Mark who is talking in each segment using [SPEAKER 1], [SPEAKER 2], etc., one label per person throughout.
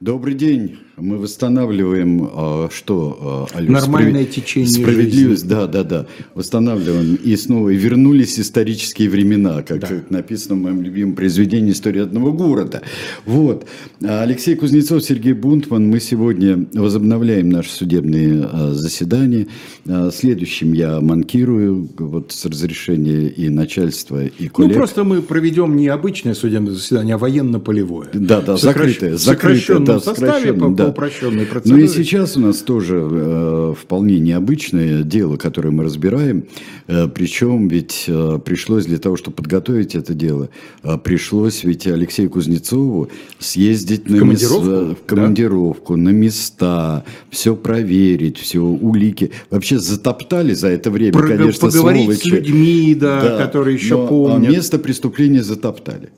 [SPEAKER 1] Добрый день. Мы восстанавливаем а, что?
[SPEAKER 2] А, Алло, Нормальное справед... течение
[SPEAKER 1] Справедливость, жизни. да, да, да. Восстанавливаем. И снова вернулись исторические времена, как, да. написано в моем любимом произведении «История одного города». Вот. Алексей Кузнецов, Сергей Бунтман. Мы сегодня возобновляем наши судебные а, заседания. Следующим я манкирую вот с разрешения и начальства, и
[SPEAKER 2] коллег. Ну, просто мы проведем не обычное судебное заседание, а военно-полевое.
[SPEAKER 1] Да, да, закрытое. закрытое
[SPEAKER 2] да, составе, по, да упрощенной
[SPEAKER 1] процедуре. Ну и сейчас у нас тоже э, вполне необычное дело, которое мы разбираем. Э, причем ведь э, пришлось для того, чтобы подготовить это дело, э, пришлось ведь Алексею Кузнецову съездить в на командировку, мес... в командировку да? на места, все проверить, все улики. Вообще затоптали за это время, Про... конечно,
[SPEAKER 2] Поговорить сволочи. с людьми, да, да, которые еще но, помнят.
[SPEAKER 1] место преступления затоптали.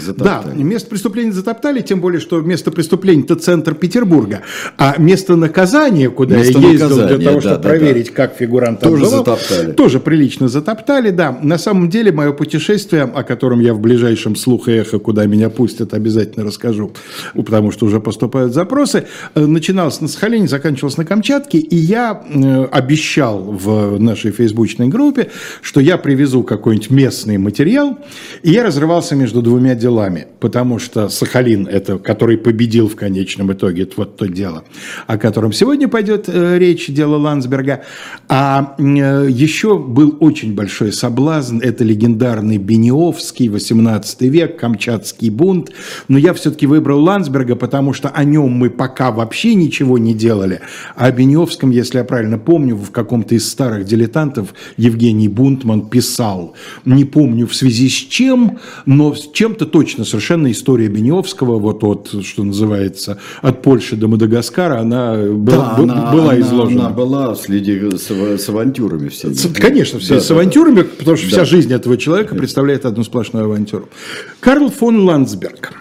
[SPEAKER 2] Затоптали. Да, место преступления затоптали, тем более, что место преступления это центр Петербурга, а место наказания, куда место я ездил для того, да, чтобы да, проверить, да. как фигурант
[SPEAKER 1] тоже отбывал, затоптали.
[SPEAKER 2] Тоже прилично затоптали, да. На самом деле, мое путешествие, о котором я в ближайшем слух и эхо, куда меня пустят, обязательно расскажу, потому что уже поступают запросы, э, начиналось на Сахалине, заканчивалось на Камчатке, и я э, обещал в нашей фейсбучной группе, что я привезу какой-нибудь местный материал, и я разрывался между двумя делами, потому что Сахалин, это, который победил в конечном итоге, это вот то дело, о котором сегодня пойдет э, речь, дело Ландсберга. А э, еще был очень большой соблазн, это легендарный Бениовский, 18 век, Камчатский бунт, но я все-таки выбрал Ландсберга, потому что о нем мы пока вообще ничего не делали, а о Бениовском, если я правильно помню, в каком-то из старых дилетантов Евгений Бунтман писал, не помню в связи с чем, но с чем-то точно совершенно история Беневского, вот, вот что называется, от Польши до Мадагаскара, она,
[SPEAKER 1] да, была, она, была изложена. Она была среди с, с авантюрами все.
[SPEAKER 2] Конечно, все да, с авантюрами, да, потому что да. вся жизнь этого человека представляет одну сплошную авантюру. Карл фон Ландсберг.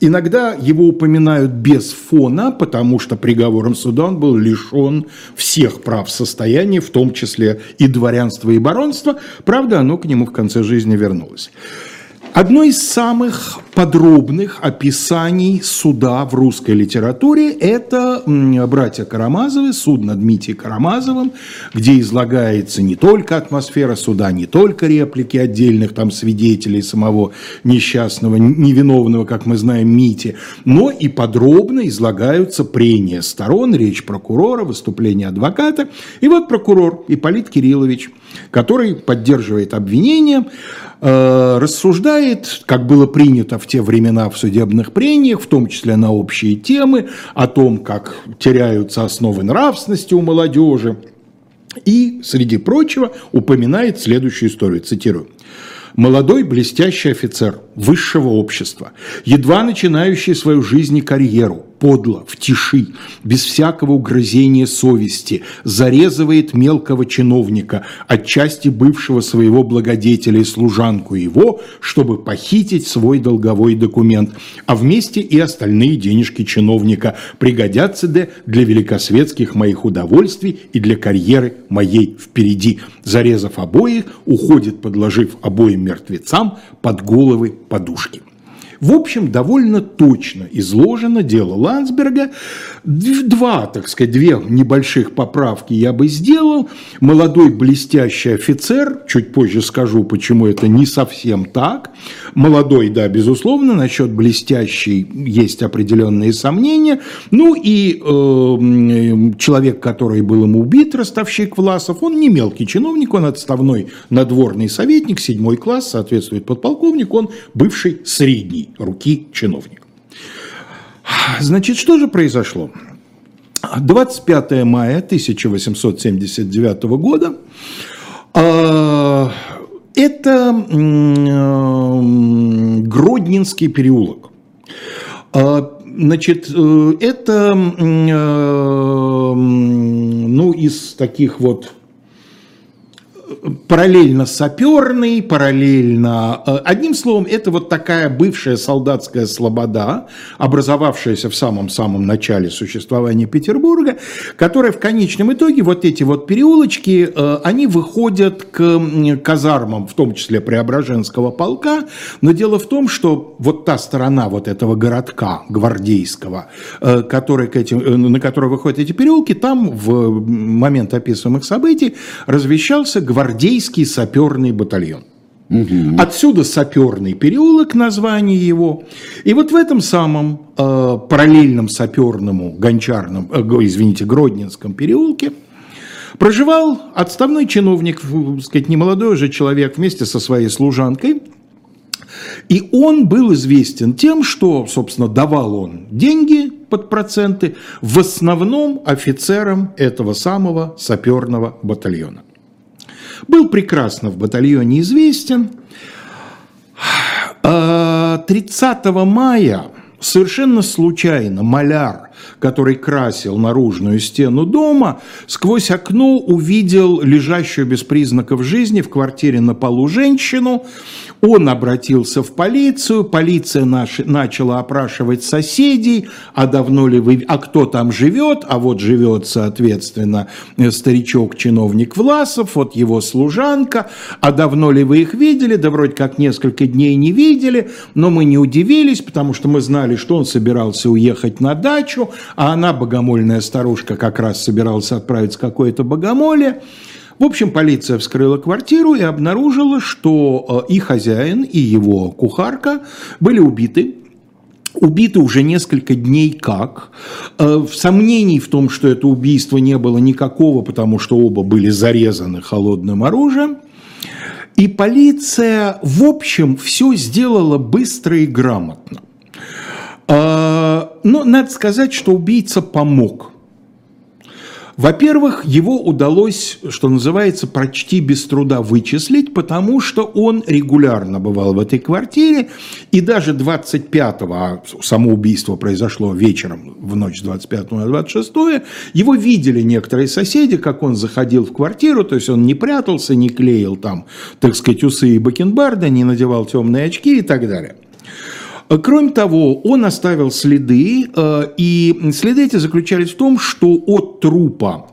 [SPEAKER 2] Иногда его упоминают без фона, потому что приговором суда он был лишен всех прав состояния, в том числе и дворянства, и баронства. Правда, оно к нему в конце жизни вернулось. Одно из самых подробных описаний суда в русской литературе – это «Братья Карамазовы», суд над Митей Карамазовым, где излагается не только атмосфера суда, не только реплики отдельных там свидетелей самого несчастного, невиновного, как мы знаем, Мити, но и подробно излагаются прения сторон, речь прокурора, выступление адвоката. И вот прокурор Ипполит Кириллович, который поддерживает обвинение, Э, рассуждает, как было принято в те времена в судебных прениях, в том числе на общие темы, о том, как теряются основы нравственности у молодежи. И, среди прочего, упоминает следующую историю, цитирую. Молодой блестящий офицер высшего общества, едва начинающий свою жизнь и карьеру, подло, в тиши, без всякого угрызения совести, зарезывает мелкого чиновника, отчасти бывшего своего благодетеля и служанку его, чтобы похитить свой долговой документ, а вместе и остальные денежки чиновника пригодятся де для великосветских моих удовольствий и для карьеры моей впереди. Зарезав обоих, уходит, подложив обоим мертвецам под головы подушки. В общем, довольно точно изложено дело Ландсберга. Два, так сказать, две небольших поправки я бы сделал. Молодой блестящий офицер, чуть позже скажу, почему это не совсем так. Молодой, да, безусловно, насчет блестящий есть определенные сомнения. Ну и э, человек, который был ему убит, ростовщик Власов, он не мелкий чиновник, он отставной надворный советник, седьмой класс, соответствует подполковник, он бывший средний руки чиновник. Значит, что же произошло? 25 мая 1879 года а, это Гродненский переулок. А, значит, э, это ну, из таких вот параллельно саперный, параллельно... Э, одним словом, это вот такая бывшая солдатская слобода, образовавшаяся в самом-самом начале существования Петербурга, которая в конечном итоге, вот эти вот переулочки, э, они выходят к казармам, в том числе Преображенского полка, но дело в том, что вот та сторона вот этого городка гвардейского, э, который к этим, на который выходят эти переулки, там в момент описываемых событий развещался гвардейский саперный батальон. Угу. Отсюда саперный переулок, название его. И вот в этом самом э, параллельном саперному гончарном, э, извините, Гродненском переулке проживал отставной чиновник, сказать, немолодой уже человек вместе со своей служанкой. И он был известен тем, что, собственно, давал он деньги под проценты в основном офицерам этого самого саперного батальона. Был прекрасно в батальоне известен. 30 а, мая совершенно случайно маляр, который красил наружную стену дома, сквозь окно увидел лежащую без признаков жизни в квартире на полу женщину, он обратился в полицию, полиция наш, начала опрашивать соседей, а давно ли вы, а кто там живет, а вот живет, соответственно, старичок-чиновник Власов, вот его служанка, а давно ли вы их видели, да вроде как несколько дней не видели, но мы не удивились, потому что мы знали, что он собирался уехать на дачу, а она, богомольная старушка, как раз собиралась отправиться в какое-то богомолье, в общем, полиция вскрыла квартиру и обнаружила, что э, и хозяин, и его кухарка были убиты убиты уже несколько дней как. Э, сомнений в том, что это убийство не было никакого, потому что оба были зарезаны холодным оружием. И полиция, в общем, все сделала быстро и грамотно. Э, но надо сказать, что убийца помог – во-первых, его удалось, что называется, почти без труда вычислить, потому что он регулярно бывал в этой квартире, и даже 25-го, а само убийство произошло вечером в ночь с 25 на 26 его видели некоторые соседи, как он заходил в квартиру, то есть он не прятался, не клеил там, так сказать, усы и бакенбарды, не надевал темные очки и так далее. Э, кроме того, он оставил следы, э, и следы эти заключались в том, что от трупа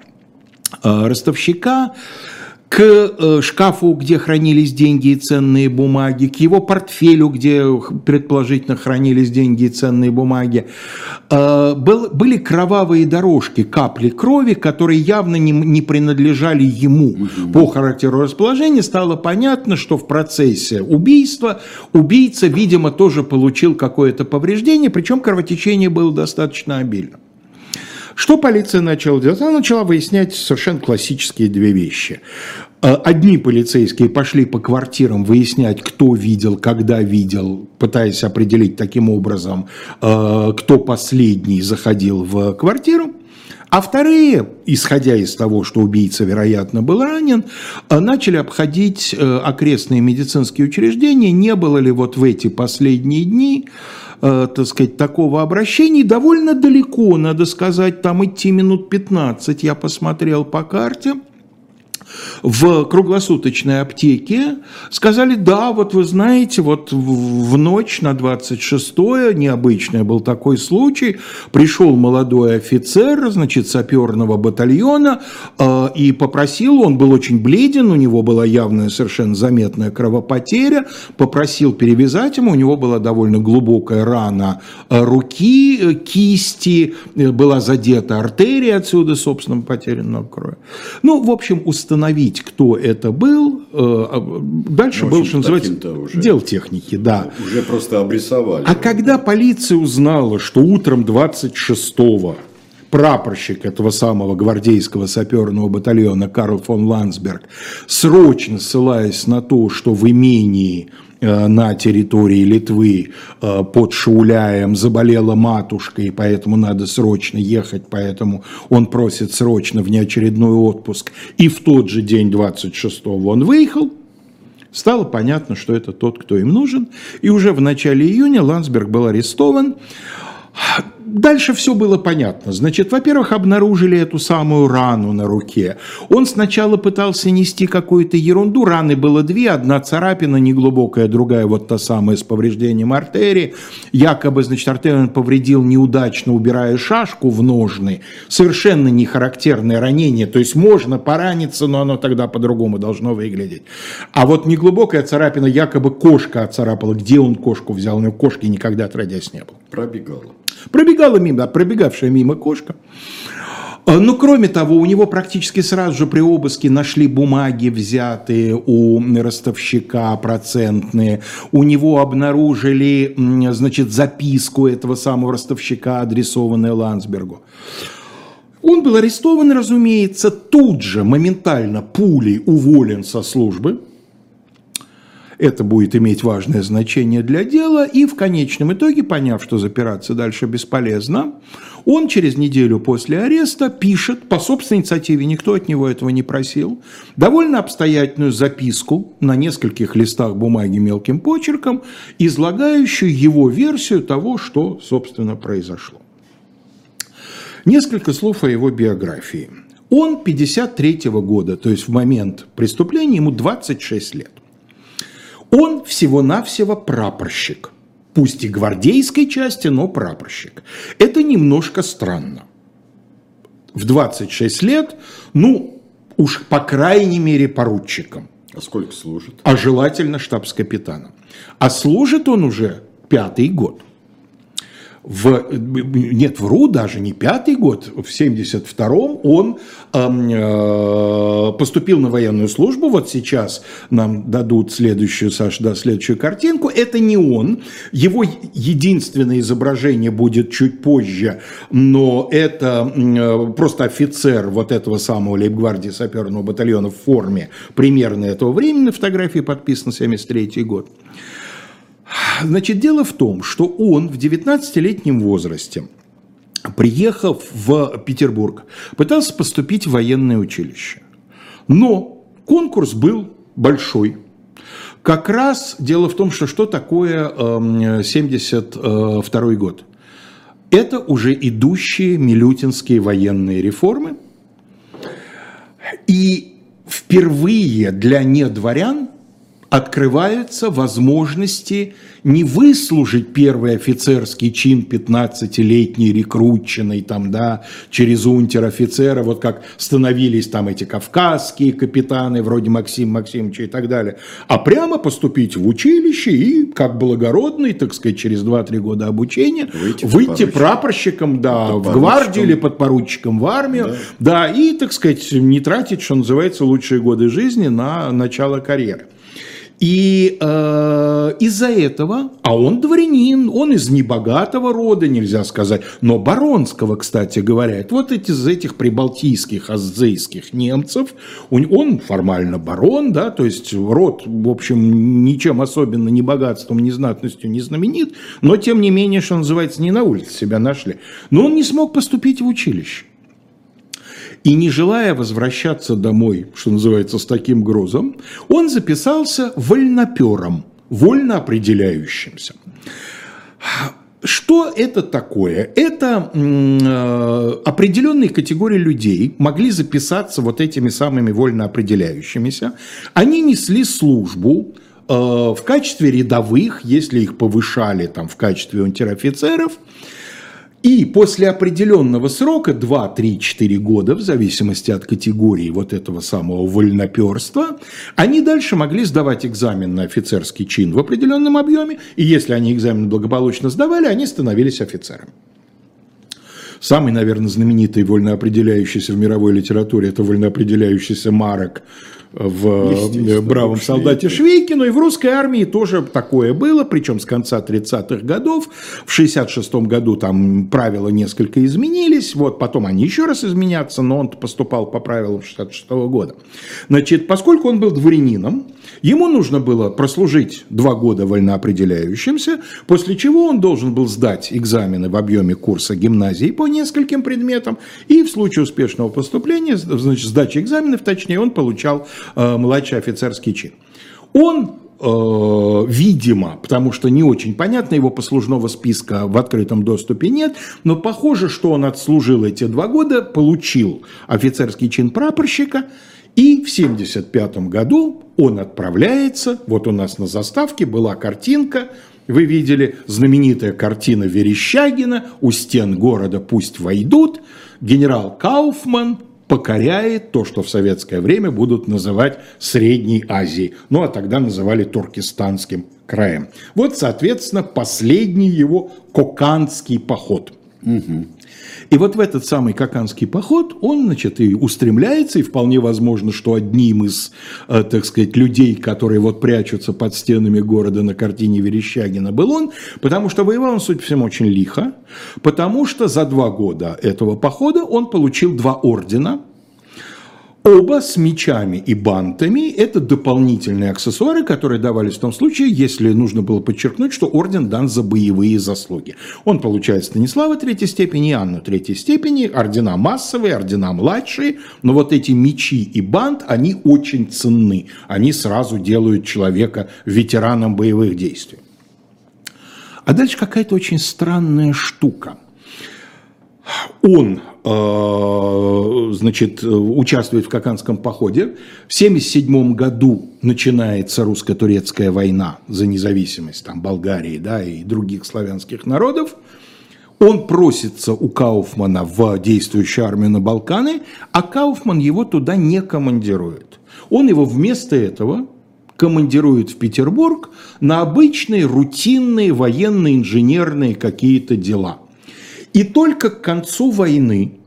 [SPEAKER 2] э, ростовщика к э, шкафу, где хранились деньги и ценные бумаги, к его портфелю, где предположительно хранились деньги и ценные бумаги. Э, были кровавые дорожки, капли крови, которые явно не принадлежали ему. По характеру расположения стало понятно, что в процессе убийства убийца, видимо, тоже получил какое-то повреждение, причем кровотечение было достаточно обильным. Что полиция начала делать? Она начала выяснять совершенно классические две вещи. Э, одни полицейские пошли по квартирам выяснять, кто видел, когда видел, пытаясь определить таким образом, э, кто последний заходил в квартиру. А вторые, исходя из того, что убийца, вероятно, был ранен, э, начали обходить окрестные медицинские учреждения, не было ли вот в эти последние дни э, так сказать, такого обращения. Довольно далеко, надо сказать, там идти минут 15, я посмотрел по карте в круглосуточной аптеке, сказали, да, вот вы знаете, вот в ночь на 26-е, необычный был такой случай, пришел молодой офицер, значит, саперного батальона, э, и попросил, он был очень бледен, у него была явная совершенно заметная кровопотеря, попросил перевязать ему, у него была довольно глубокая рана э, руки, э, кисти, была задета артерия, отсюда, собственно, потеря крови. Ну, в общем, установить установить, кто это был. Э, а, дальше ну, был, что называется, уже. дел техники, да.
[SPEAKER 1] Уже просто обрисовали.
[SPEAKER 2] А когда полиция узнала, что утром 26-го прапорщик этого самого гвардейского саперного батальона Карл фон Ландсберг, срочно ссылаясь на то, что в имении на территории Литвы э, под Шауляем заболела матушка, и поэтому надо срочно ехать, поэтому он просит срочно внеочередной отпуск. И в тот же день, 26-го, он выехал, стало понятно, что это тот, кто им нужен. И уже в начале июня Ландсберг был арестован. Дальше все было понятно. Значит, во-первых, обнаружили эту самую рану на руке. Он сначала пытался нести какую-то ерунду. Раны было две. Одна царапина неглубокая, другая вот та самая с повреждением артерии. Якобы, значит, артерию он повредил неудачно, убирая шашку в ножны. Совершенно не характерное ранение. То есть можно пораниться, но оно тогда по-другому должно выглядеть. А вот неглубокая царапина, якобы кошка оцарапала. Где он кошку взял? У него кошки никогда отродясь не было.
[SPEAKER 1] Пробегала.
[SPEAKER 2] Пробегала мимо, пробегавшая мимо кошка. А, ну, кроме того, у него практически сразу же при обыске нашли бумаги, взятые у ростовщика процентные. У него обнаружили, значит, записку этого самого ростовщика, адресованную Ландсбергу. Он был арестован, разумеется, тут же, моментально, пулей уволен со службы – это будет иметь важное значение для дела, и в конечном итоге, поняв, что запираться дальше бесполезно, он через неделю после ареста пишет, по собственной инициативе, никто от него этого не просил, довольно обстоятельную записку на нескольких листах бумаги мелким почерком, излагающую его версию того, что, собственно, произошло. Несколько слов о его биографии. Он 53 -го года, то есть в момент преступления ему 26 лет. Он всего-навсего прапорщик. Пусть и гвардейской части, но прапорщик. Это немножко странно. В 26 лет, ну, уж по крайней мере поручиком.
[SPEAKER 1] А сколько служит?
[SPEAKER 2] А желательно штабс-капитаном. А служит он уже пятый год в, нет, вру, даже не пятый год, в 72-м он э, поступил на военную службу, вот сейчас нам дадут следующую, Саш, да, следующую картинку, это не он, его единственное изображение будет чуть позже, но это э, просто офицер вот этого самого лейбгвардии саперного батальона в форме примерно этого времени, на фотографии подписан 73 год. Значит, дело в том, что он в 19-летнем возрасте, приехав в Петербург, пытался поступить в военное училище. Но конкурс был большой. Как раз дело в том, что что такое 72 эм, год? Это уже идущие милютинские военные реформы. И впервые для недворян открываются возможности не выслужить первый офицерский чин 15-летний рекрутченный там, да, через унтер-офицера, вот как становились там эти кавказские капитаны, вроде Максим Максимовича и так далее, а прямо поступить в училище и, как благородный, так сказать, через 2-3 года обучения, выйти, выйти прапорщиком, да, в гвардию или подпоручиком в армию, да. да, и, так сказать, не тратить, что называется, лучшие годы жизни на начало карьеры. И э, из-за этого, а он дворянин, он из небогатого рода, нельзя сказать, но баронского, кстати говоря. Вот эти, из этих прибалтийских, аззейских немцев, он, он формально барон, да, то есть род, в общем, ничем особенно ни богатством, ни знатностью не знаменит, но тем не менее, что называется, не на улице себя нашли. Но он не смог поступить в училище. И не желая возвращаться домой, что называется, с таким грузом, он записался вольнопером, вольно определяющимся. Что это такое? Это э, определенные категории людей могли записаться вот этими самыми вольно определяющимися. Они несли службу э, в качестве рядовых, если их повышали там, в качестве унтер-офицеров – и после определенного срока, 2, 3, 4 года, в зависимости от категории вот этого самого вольноперства, они дальше могли сдавать экзамен на офицерский чин в определенном объеме, и если они экзамен благополучно сдавали, они становились офицерами. Самый, наверное, знаменитый вольноопределяющийся в мировой литературе – это вольноопределяющийся Марок в «Бравом солдате Швейкину», и в русской армии тоже такое было, причем с конца 30-х годов. В 66 году там правила несколько изменились, вот потом они еще раз изменятся, но он поступал по правилам 66 года. Значит, поскольку он был дворянином, ему нужно было прослужить два года вольноопределяющимся, после чего он должен был сдать экзамены в объеме курса гимназии по нескольким предметам, и в случае успешного поступления, значит, сдачи экзаменов, точнее, он получал Э, младший офицерский чин. Он э, видимо, потому что не очень понятно, его послужного списка в открытом доступе нет, но похоже, что он отслужил эти два года, получил офицерский чин прапорщика, и в 1975 году он отправляется, вот у нас на заставке была картинка, вы видели знаменитая картина Верещагина «У стен города пусть войдут», генерал Кауфман покоряет то, что в советское время будут называть Средней Азией. Ну, а тогда называли Туркестанским краем. Вот, соответственно, последний его Коканский поход. Угу. И вот в этот самый Коканский поход он, значит, и устремляется, и вполне возможно, что одним из, э, так сказать, людей, которые вот прячутся под стенами города на картине Верещагина, был он, потому что воевал он, судя по всему, очень лихо, потому что за два года этого похода он получил два ордена – Оба с мечами и бантами – это дополнительные аксессуары, которые давались в том случае, если нужно было подчеркнуть, что орден дан за боевые заслуги. Он получает Станислава третьей степени и Анну третьей степени, ордена массовые, ордена младшие, но вот эти мечи и бант, они очень ценны. Они сразу делают человека ветераном боевых действий. А дальше какая-то очень странная штука. Он значит, участвует в Коканском походе. В 1977 году начинается русско-турецкая война за независимость там, Болгарии да, и других славянских народов. Он просится у Кауфмана в действующую армию на Балканы, а Кауфман его туда не командирует. Он его вместо этого командирует в Петербург на обычные рутинные военные инженерные какие-то дела – и только к концу войны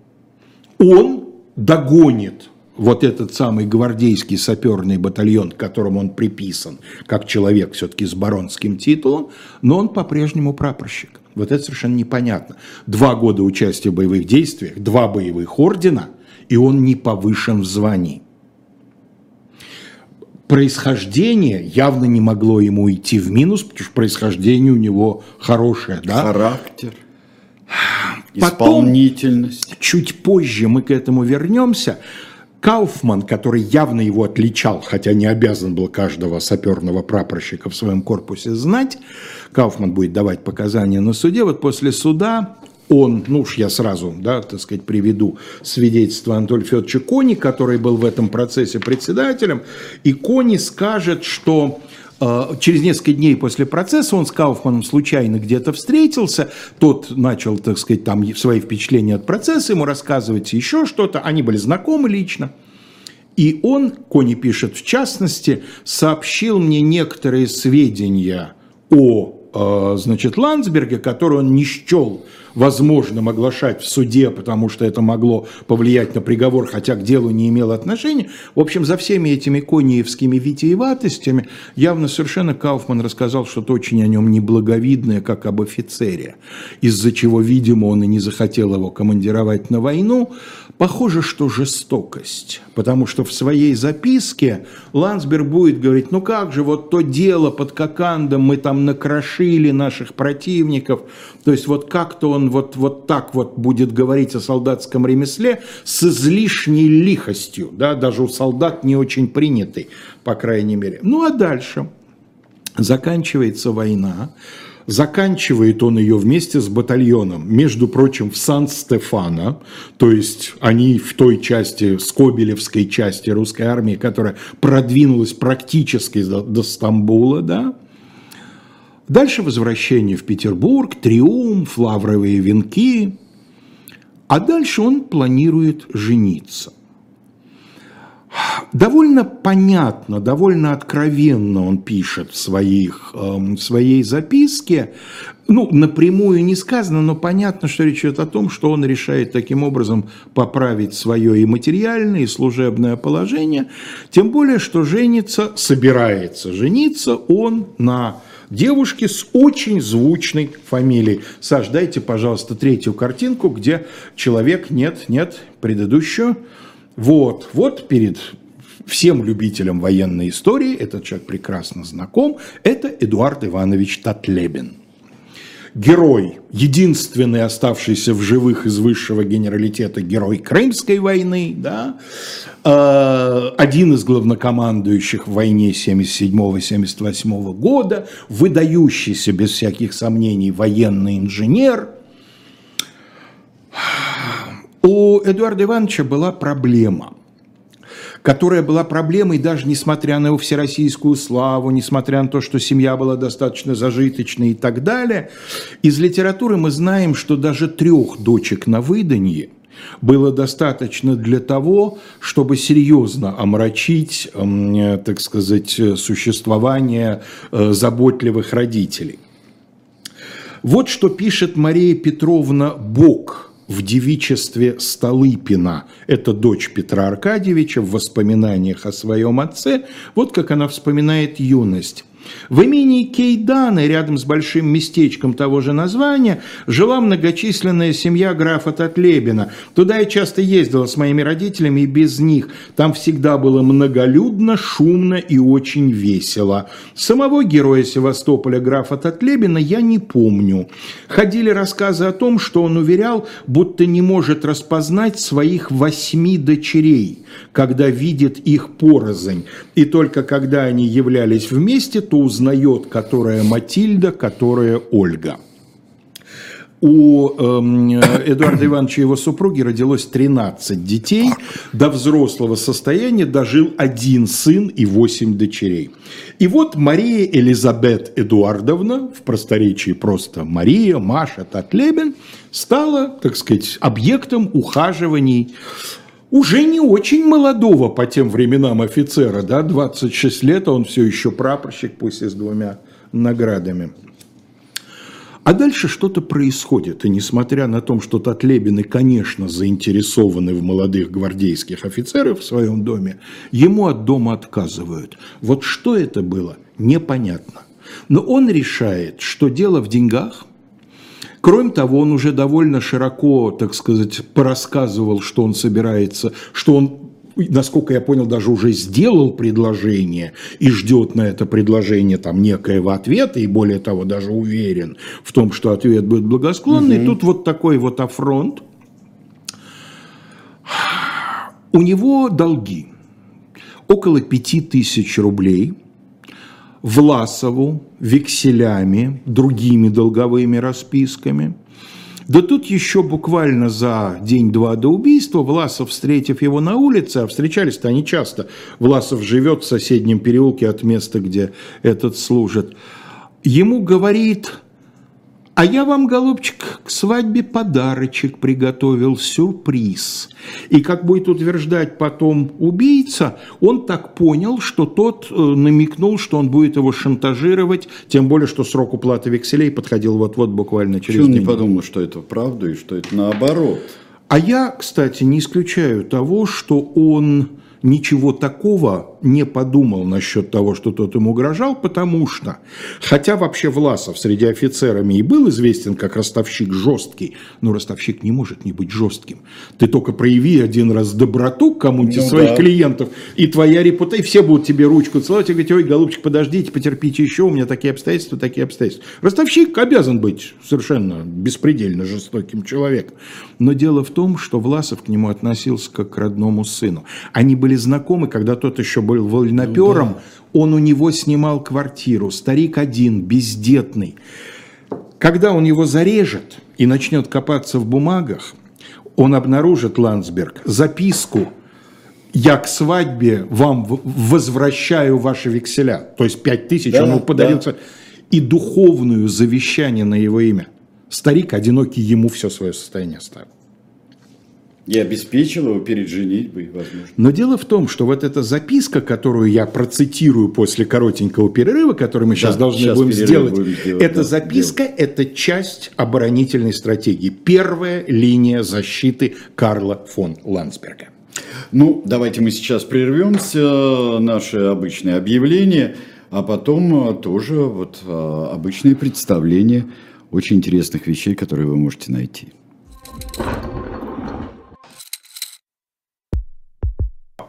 [SPEAKER 2] он догонит вот этот самый гвардейский саперный батальон, к которому он приписан, как человек все-таки с баронским титулом, но он по-прежнему прапорщик. Вот это совершенно непонятно. Два года участия в боевых действиях, два боевых ордена, и он не повышен в звании. Происхождение явно не могло ему идти в минус, потому что происхождение у него хорошее. Да?
[SPEAKER 1] Характер. Исполнительность.
[SPEAKER 2] Потом, чуть позже мы к этому вернемся. Кауфман, который явно его отличал, хотя не обязан был каждого саперного прапорщика в своем корпусе знать, Кауфман будет давать показания на суде. Вот после суда он, ну уж я сразу, да, так сказать, приведу свидетельство Анатолия Федоровича Кони, который был в этом процессе председателем, и Кони скажет, что через несколько дней после процесса он с Кауфманом случайно где-то встретился, тот начал, так сказать, там свои впечатления от процесса, ему рассказывать еще что-то, они были знакомы лично. И он, Кони пишет, в частности, сообщил мне некоторые сведения о Э, значит, Ландсберге, который он не счел возможным оглашать в суде, потому что это могло повлиять на приговор, хотя к делу не имело отношения. В общем, за всеми этими коньевскими витиеватостями явно совершенно Кауфман рассказал что-то очень о нем неблаговидное, как об офицере, из-за чего, видимо, он и не захотел его командировать на войну. Похоже, что жестокость, потому что в своей записке Ландсберг будет говорить, ну как же, вот то дело под Кокандом мы там накрошили наших противников, то есть вот как-то он вот, вот так вот будет говорить о солдатском ремесле с излишней лихостью, да, даже у солдат не очень принятый, по крайней мере. Ну а дальше заканчивается война, Заканчивает он ее вместе с батальоном, между прочим, в Сан-Стефано, то есть они в той части, Скобелевской части русской армии, которая продвинулась практически до, до Стамбула, да. Дальше возвращение в Петербург, триумф, лавровые венки. А дальше он планирует жениться – Довольно понятно, довольно откровенно он пишет в, своих, э, своей записке. Ну, напрямую не сказано, но понятно, что речь идет о том, что он решает таким образом поправить свое и материальное, и служебное положение. Тем более, что женится, собирается жениться он на девушке с очень звучной фамилией. Саш, дайте, пожалуйста, третью картинку, где человек, нет, нет, предыдущую, вот, вот перед всем любителям военной истории, этот человек прекрасно знаком, это Эдуард Иванович Татлебин. Герой, единственный оставшийся в живых из высшего генералитета герой Крымской войны, да, э, один из главнокомандующих в войне 77-78 года, выдающийся без всяких сомнений военный инженер. У Эдуарда Ивановича была проблема – которая была проблемой даже несмотря на его всероссийскую славу, несмотря на то, что семья была достаточно зажиточной и так далее. Из литературы мы знаем, что даже трех дочек на выданье было достаточно для того, чтобы серьезно омрачить, так сказать, существование э, заботливых родителей. Вот что пишет Мария Петровна Бок – в девичестве Столыпина. Это дочь Петра Аркадьевича в воспоминаниях о своем отце. Вот как она вспоминает юность. В имении Кейданы, рядом с большим местечком того же названия, жила многочисленная семья графа Татлебина. Туда я часто ездила с моими родителями и без них. Там всегда было многолюдно, шумно и очень весело. Самого героя Севастополя графа Татлебина я не помню. Ходили рассказы о том, что он уверял, будто не может распознать своих восьми дочерей, когда видит их порознь. И только когда они являлись вместе, то узнает, которая Матильда, которая Ольга. У э, Эдуарда Ивановича и его супруги родилось 13 детей. До взрослого состояния дожил один сын и 8 дочерей. И вот Мария Элизабет Эдуардовна, в просторечии просто Мария, Маша Татлебин, стала, так сказать, объектом ухаживаний уже не очень молодого по тем временам офицера, да, 26 лет, а он все еще прапорщик, пусть и с двумя наградами. А дальше что-то происходит, и несмотря на то, что Татлебины, конечно, заинтересованы в молодых гвардейских офицерах в своем доме, ему от дома отказывают. Вот что это было, непонятно. Но он решает, что дело в деньгах – Кроме того, он уже довольно широко, так сказать, порассказывал, что он собирается, что он насколько я понял, даже уже сделал предложение и ждет на это предложение там некоего ответа, и более того, даже уверен в том, что ответ будет благосклонный. Угу. Тут вот такой вот афронт. У него долги около пяти тысяч рублей – Власову векселями, другими долговыми расписками. Да тут еще буквально за день-два до убийства Власов, встретив его на улице, а встречались-то они часто, Власов живет в соседнем переулке от места, где этот служит, ему говорит, а я вам, голубчик, к свадьбе подарочек приготовил, сюрприз. И как будет утверждать потом убийца, он так понял, что тот э, намекнул, что он будет его шантажировать, тем более, что срок уплаты векселей подходил вот-вот буквально через
[SPEAKER 1] Почему он не подумал, что это правда и что это наоборот?
[SPEAKER 2] А я, кстати, не исключаю того, что он ничего такого не подумал насчет того, что тот ему угрожал, потому что, хотя вообще Власов среди офицерами и был известен как ростовщик жесткий, но ростовщик не может не быть жестким. Ты только прояви один раз доброту к кому-нибудь ну, из своих да. клиентов, и твоя репутация, и все будут тебе ручку целовать и говорить, ой, голубчик, подождите, потерпите еще, у меня такие обстоятельства, такие обстоятельства. Ростовщик обязан быть совершенно беспредельно жестоким человеком. Но дело в том, что Власов к нему относился как к родному сыну. Они были знакомы, когда тот еще был вольнопером, ну, да. он у него снимал квартиру. Старик один, бездетный. Когда он его зарежет и начнет копаться в бумагах, он обнаружит, Ландсберг, записку «Я к свадьбе вам возвращаю ваши векселя». То есть пять тысяч да, он ему подарил. Да. И духовную завещание на его имя. Старик одинокий ему все свое состояние оставил.
[SPEAKER 1] И обеспечил его перед женитьбой, возможно.
[SPEAKER 2] Но дело в том, что вот эта записка, которую я процитирую после коротенького перерыва, который мы сейчас да, должны сейчас будем, сделать, будем сделать, эта да, записка – это часть оборонительной стратегии, первая линия защиты Карла фон Ландсберга.
[SPEAKER 1] Ну, давайте мы сейчас прервемся, наше обычное объявление, а потом тоже вот а, обычные представления очень интересных вещей, которые вы можете найти.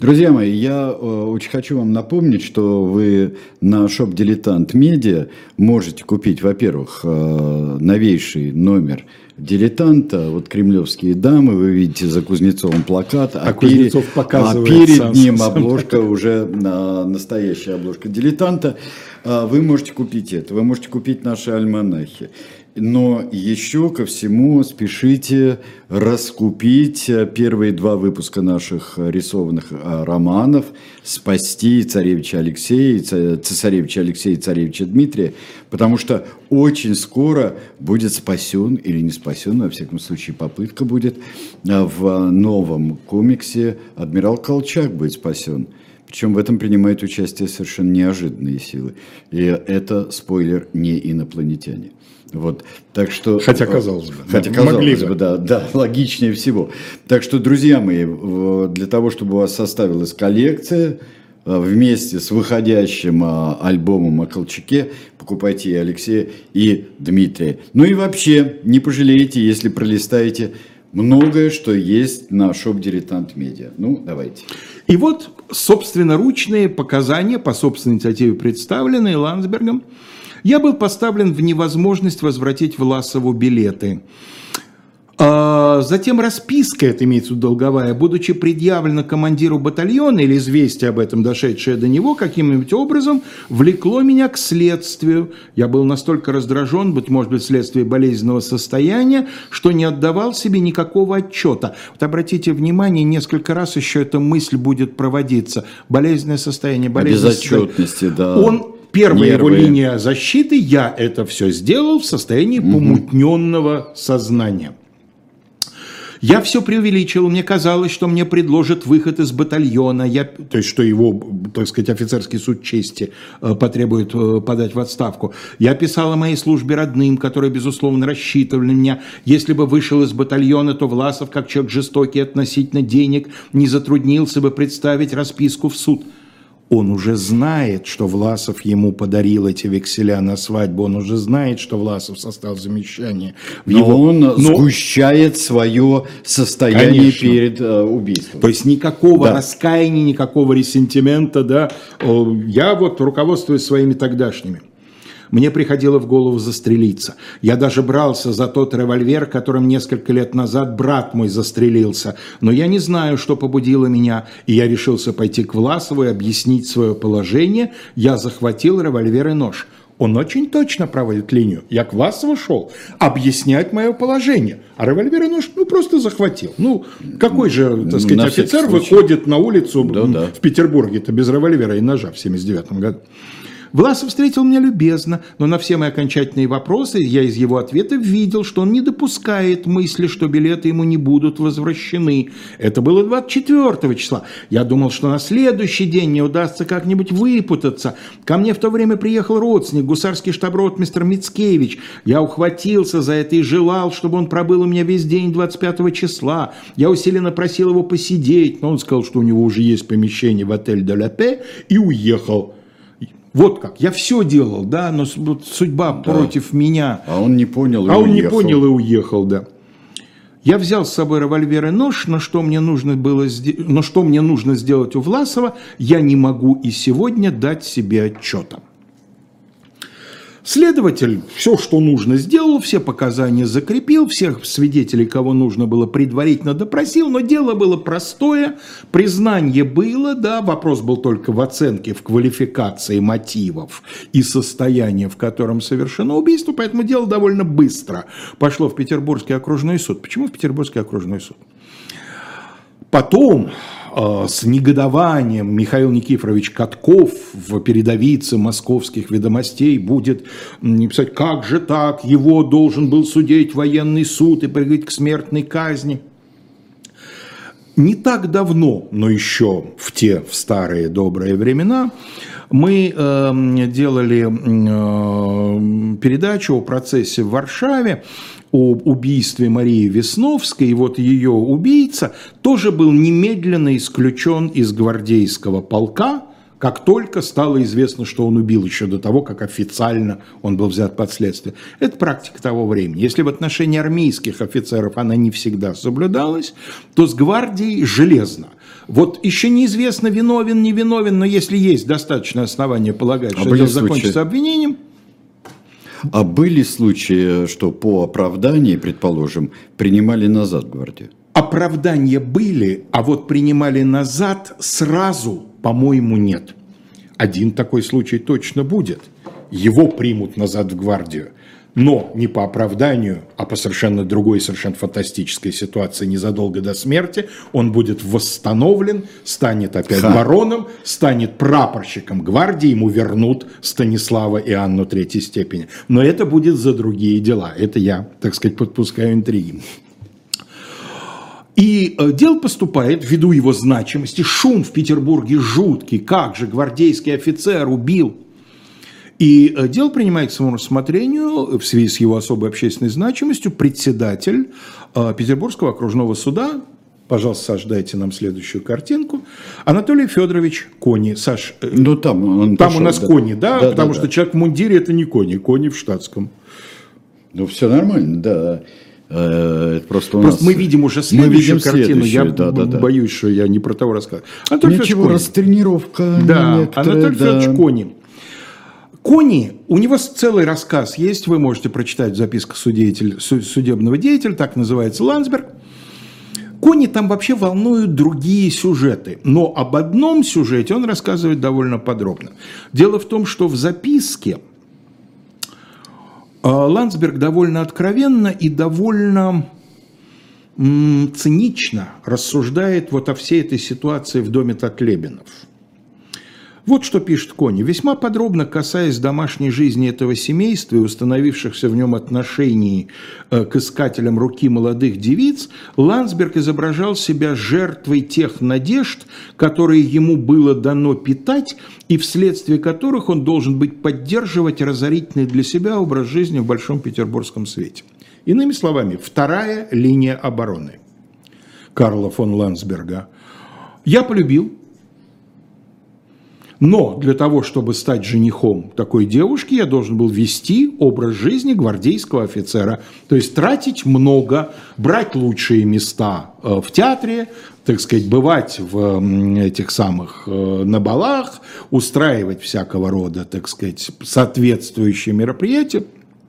[SPEAKER 1] Друзья мои, я э, очень хочу вам напомнить, что вы на шоп Дилетант Медиа можете купить, во-первых, э, новейший номер дилетанта, вот кремлевские дамы, вы видите за Кузнецовым плакат, а,
[SPEAKER 2] а, перед, а
[SPEAKER 1] перед ним обложка уже настоящая обложка дилетанта. А вы можете купить это, вы можете купить наши альманахи. Но еще ко всему спешите раскупить первые два выпуска наших рисованных а, романов «Спасти царевича Алексея, цесаревича Алексея и царевича Дмитрия», потому что очень скоро будет спасен или не спасен, во всяком случае попытка будет, в новом комиксе «Адмирал Колчак» будет спасен. Причем в этом принимают участие совершенно неожиданные силы. И это, спойлер, не инопланетяне. Вот, так что,
[SPEAKER 2] хотя казалось бы.
[SPEAKER 1] Хотя казалось могли бы, да, да, логичнее всего. Так что, друзья мои, для того, чтобы у вас составилась коллекция, э, вместе с выходящим э, альбомом о Колчаке покупайте и Алексея, и Дмитрия. Ну и вообще, не пожалеете, если пролистаете многое, что есть на шоп Дилетант Медиа. Ну, давайте.
[SPEAKER 2] И вот собственноручные показания по собственной инициативе, представленные Ландсбергом, я был поставлен в невозможность возвратить Власову билеты. А затем расписка, это имеется в виду долговая, будучи предъявлена командиру батальона или известие об этом, дошедшее до него, каким-нибудь образом, влекло меня к следствию. Я был настолько раздражен, быть может быть, вследствие болезненного состояния, что не отдавал себе никакого отчета. Вот обратите внимание, несколько раз еще эта мысль будет проводиться. Болезненное состояние, болезненное
[SPEAKER 1] Безотчетности, да.
[SPEAKER 2] Он Первая Нервы. его линия защиты, я это все сделал в состоянии угу. помутненного сознания. Я все преувеличил, мне казалось, что мне предложат выход из батальона, я, то есть что его, так сказать, офицерский суд чести э, потребует э, подать в отставку. Я писал о моей службе родным, которые, безусловно, рассчитывали на меня. Если бы вышел из батальона, то Власов, как человек жестокий относительно денег, не затруднился бы представить расписку в суд – он уже знает, что Власов ему подарил эти векселя на свадьбу, он уже знает, что Власов составил замещание.
[SPEAKER 1] В Но его... он Но... сгущает свое состояние Конечно. перед э, убийством.
[SPEAKER 2] То есть никакого да. раскаяния, никакого ресентимента, да. Я вот руководствуюсь своими тогдашними мне приходило в голову застрелиться. Я даже брался за тот револьвер, которым несколько лет назад брат мой застрелился. Но я не знаю, что побудило меня, и я решился пойти к Власову и объяснить свое положение. Я захватил револьвер и нож. Он очень точно проводит линию. Я к Власову шел объяснять мое положение. А револьвер и нож ну, просто захватил. Ну, какой же, так сказать, на офицер выходит на улицу да, да. в Петербурге-то без револьвера и ножа в 79 году? Власов встретил меня любезно, но на все мои окончательные вопросы я из его ответа видел, что он не допускает мысли, что билеты ему не будут возвращены. Это было 24 числа. Я думал, что на следующий день мне удастся как-нибудь выпутаться. Ко мне в то время приехал родственник, гусарский штаб-ротмистр Мицкевич. Я ухватился за это и желал, чтобы он пробыл у меня весь день 25 числа. Я усиленно просил его посидеть, но он сказал, что у него уже есть помещение в отель «Де Пе» и уехал. Вот как. Я все делал, да, но судьба да. против меня.
[SPEAKER 1] А он не понял
[SPEAKER 2] и А он уехал. не понял и уехал, да. Я взял с собой револьвер и нож, но что мне нужно было, но что мне нужно сделать у Власова, я не могу и сегодня дать себе отчета. Следователь все, что нужно, сделал, все показания закрепил, всех свидетелей, кого нужно было, предварительно допросил, но дело было простое, признание было, да, вопрос был только в оценке, в квалификации мотивов и состояния, в котором совершено убийство, поэтому дело довольно быстро пошло в Петербургский окружной суд. Почему в Петербургский окружной суд? Потом с негодованием Михаил Никифорович Катков в передовице московских ведомостей будет писать, как же так, его должен был судить военный суд и приговорить к смертной казни. Не так давно, но еще в те в старые добрые времена, мы э, делали э, передачу о процессе в Варшаве, о убийстве Марии Весновской, и вот ее убийца тоже был немедленно исключен из гвардейского полка, как только стало известно, что он убил еще до того, как официально он был взят под следствие. Это практика того времени. Если в отношении армейских офицеров она не всегда соблюдалась, то с гвардией железно. Вот еще неизвестно, виновен, не виновен, но если есть достаточное основание полагать, а что дело закончится обвинением,
[SPEAKER 1] а были случаи, что по оправдании, предположим, принимали назад гвардию?
[SPEAKER 2] Оправдания были, а вот принимали назад сразу, по-моему, нет. Один такой случай точно будет. Его примут назад в гвардию но не по оправданию, а по совершенно другой, совершенно фантастической ситуации незадолго до смерти, он будет восстановлен, станет опять Ха. бароном, станет прапорщиком гвардии, ему вернут Станислава и Анну третьей степени. Но это будет за другие дела. Это я, так сказать, подпускаю интриги. И э, дело поступает, ввиду его значимости, шум в Петербурге жуткий, как же гвардейский офицер убил и э, дело принимает к своему рассмотрению в связи с его особой общественной значимостью председатель э, Петербургского окружного суда, пожалуйста, Саш, дайте нам следующую картинку, Анатолий Федорович Кони. Саш,
[SPEAKER 1] э, ну, там, он
[SPEAKER 2] там пошел, у нас да. Кони, да, да потому да, что да. человек в мундире это не Кони, Кони в штатском.
[SPEAKER 1] Ну, все нормально, да.
[SPEAKER 2] Это просто у просто нас... мы видим уже следующую мы видим картину. Я да, да, да. боюсь, что я не про того рассказываю.
[SPEAKER 1] Анатолий Ничего, растренировка.
[SPEAKER 2] Да, Анатолий да. Федорович Кони Кони, у него целый рассказ есть, вы можете прочитать в судебного деятеля, так называется Ландсберг. Кони там вообще волнуют другие сюжеты, но об одном сюжете он рассказывает довольно подробно. Дело в том, что в записке э, Ландсберг довольно откровенно и довольно цинично рассуждает вот о всей этой ситуации в доме Татлебинов – вот что пишет Кони. Весьма подробно касаясь домашней жизни этого семейства и установившихся в нем отношений э, к искателям руки молодых девиц, Ландсберг изображал себя жертвой тех надежд, которые ему было дано питать, и вследствие которых он должен быть поддерживать разорительный для себя образ жизни в Большом Петербургском свете. Иными словами, вторая линия обороны Карла фон Ландсберга. Я полюбил, но для того, чтобы стать женихом такой девушки, я должен был вести образ жизни гвардейского офицера. То есть тратить много, брать лучшие места э, в театре, так сказать, бывать в этих самых э, на балах, устраивать всякого рода, так сказать, соответствующие мероприятия.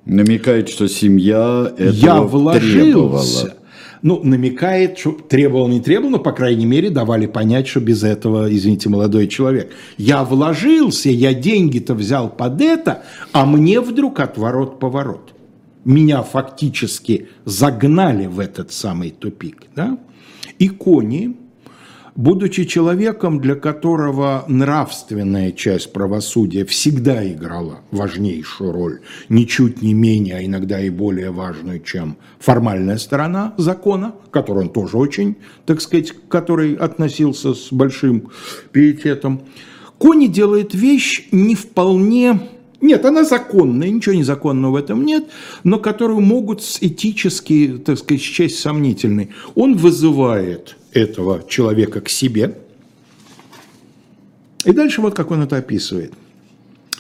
[SPEAKER 1] Намекает, что семья этого Я вложился. Требовала
[SPEAKER 2] ну, намекает, что требовал, не требовал, но, по крайней мере, давали понять, что без этого, извините, молодой человек. Я вложился, я деньги-то взял под это, а мне вдруг отворот-поворот. Меня фактически загнали в этот самый тупик. Да? И кони будучи человеком, для которого нравственная часть правосудия всегда играла важнейшую роль, ничуть не менее, а иногда и более важную, чем формальная сторона закона, к которой он тоже очень, так сказать, к которой относился с большим пиететом, Кони делает вещь не вполне нет, она законная, ничего незаконного в этом нет, но которую могут этически, так сказать, счесть сомнительной. Он вызывает этого человека к себе. И дальше вот как он это описывает.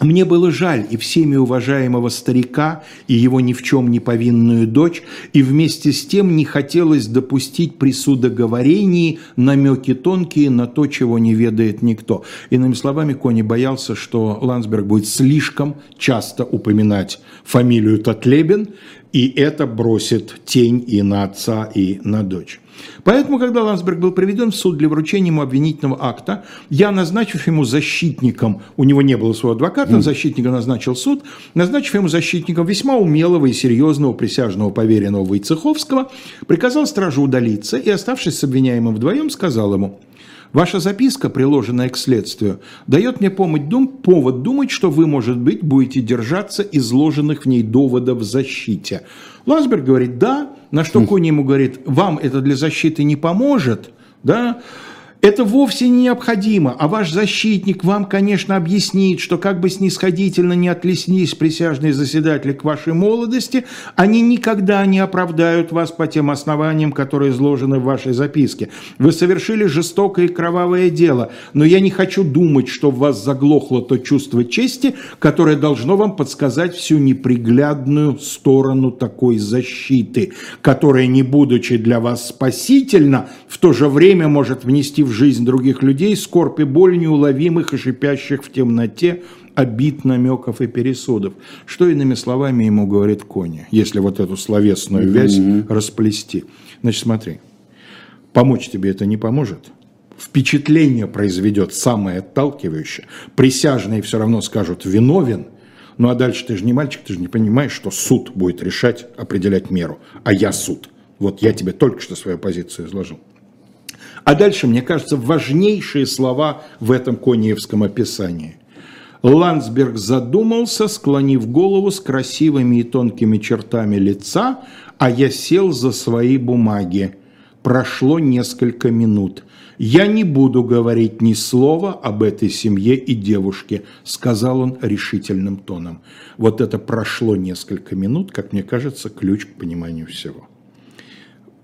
[SPEAKER 2] Мне было жаль и всеми уважаемого старика, и его ни в чем не повинную дочь, и вместе с тем не хотелось допустить при судоговорении намеки тонкие на то, чего не ведает никто. Иными словами, Кони боялся, что Ландсберг будет слишком часто упоминать фамилию Татлебен, и это бросит тень и на отца, и на дочь. Поэтому, когда Ландсберг был приведен в суд для вручения ему обвинительного акта, я, назначив ему защитником, у него не было своего адвоката, mm. защитника назначил суд, назначив ему защитником весьма умелого и серьезного присяжного поверенного Войцеховского, приказал стражу удалиться и, оставшись с обвиняемым вдвоем, сказал ему – Ваша записка, приложенная к следствию, дает мне дум, повод думать, что вы, может быть, будете держаться изложенных в ней доводов в защите. Ласберг говорит «да», на что Кони ему говорит «вам это для защиты не поможет», Да? Это вовсе не необходимо, а ваш защитник вам, конечно, объяснит, что как бы снисходительно не отлеснись присяжные заседатели к вашей молодости, они никогда не оправдают вас по тем основаниям, которые изложены в вашей записке. Вы совершили жестокое и кровавое дело, но я не хочу думать, что в вас заглохло то чувство чести, которое должно вам подсказать всю неприглядную сторону такой защиты, которая, не будучи для вас спасительна, в то же время может внести в в жизнь других людей скорбь и боль неуловимых и шипящих в темноте обид, намеков и пересудов. Что иными словами ему говорит Кони, если вот эту словесную вязь mm-hmm. расплести. Значит, смотри, помочь тебе это не поможет. Впечатление произведет самое отталкивающее. Присяжные все равно скажут «виновен», ну а дальше ты же не мальчик, ты же не понимаешь, что суд будет решать, определять меру, а я суд. Вот я тебе только что свою позицию изложил. А дальше, мне кажется, важнейшие слова в этом коньевском описании. Ландсберг задумался, склонив голову с красивыми и тонкими чертами лица, а я сел за свои бумаги. Прошло несколько минут. «Я не буду говорить ни слова об этой семье и девушке», сказал он решительным тоном. Вот это прошло несколько минут, как мне кажется, ключ к пониманию всего